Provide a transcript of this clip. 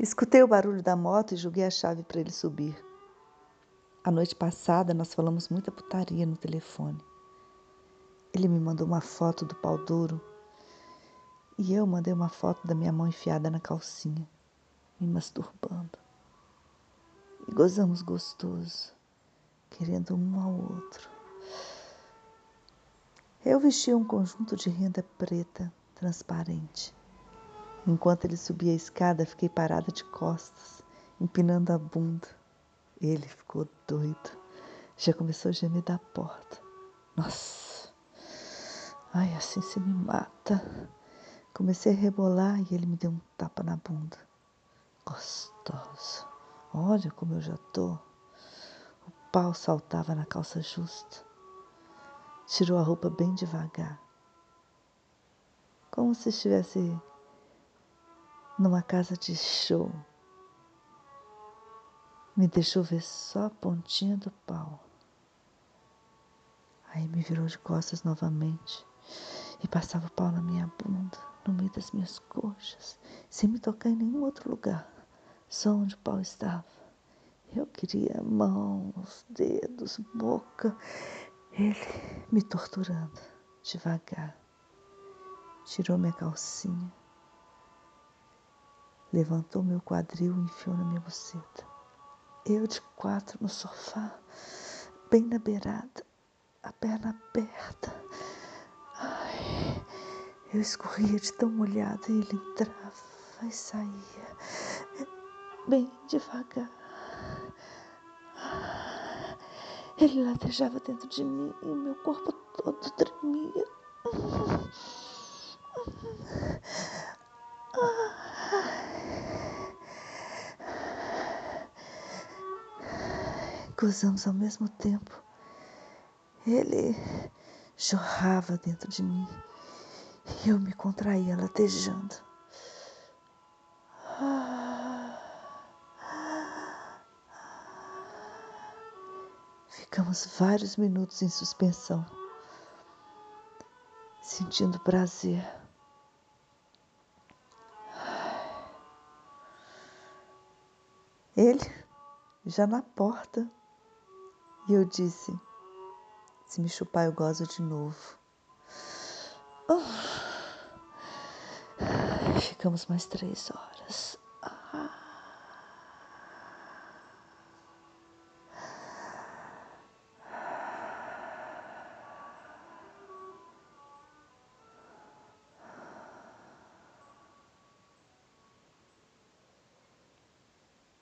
Escutei o barulho da moto e joguei a chave para ele subir. A noite passada nós falamos muita putaria no telefone. Ele me mandou uma foto do pau duro e eu mandei uma foto da minha mão enfiada na calcinha, me masturbando. E gozamos gostoso, querendo um ao outro. Eu vestia um conjunto de renda preta, transparente. Enquanto ele subia a escada, fiquei parada de costas, empinando a bunda. Ele ficou doido. Já começou a gemer da porta. Nossa! Ai, assim se me mata. Comecei a rebolar e ele me deu um tapa na bunda. Gostoso. Olha como eu já tô. O pau saltava na calça justa. Tirou a roupa bem devagar. Como se estivesse numa casa de show. Me deixou ver só a pontinha do pau. Aí me virou de costas novamente e passava o pau na minha bunda, no meio das minhas coxas, sem me tocar em nenhum outro lugar, só onde o pau estava. Eu queria mãos, dedos, boca, ele me torturando, devagar. Tirou minha calcinha, levantou meu quadril e enfiou na minha buceta. Eu de quatro no sofá, bem na beirada, a perna aberta. Ai, eu escorria de tão molhada e ele entrava e saía, bem devagar. Ele latejava dentro de mim e meu corpo todo tremia. Gozamos ao mesmo tempo. Ele jorrava dentro de mim e eu me contraía latejando. Ficamos vários minutos em suspensão, sentindo prazer. Ele já na porta e eu disse: Se me chupar, eu gozo de novo. Oh. Ficamos mais três horas.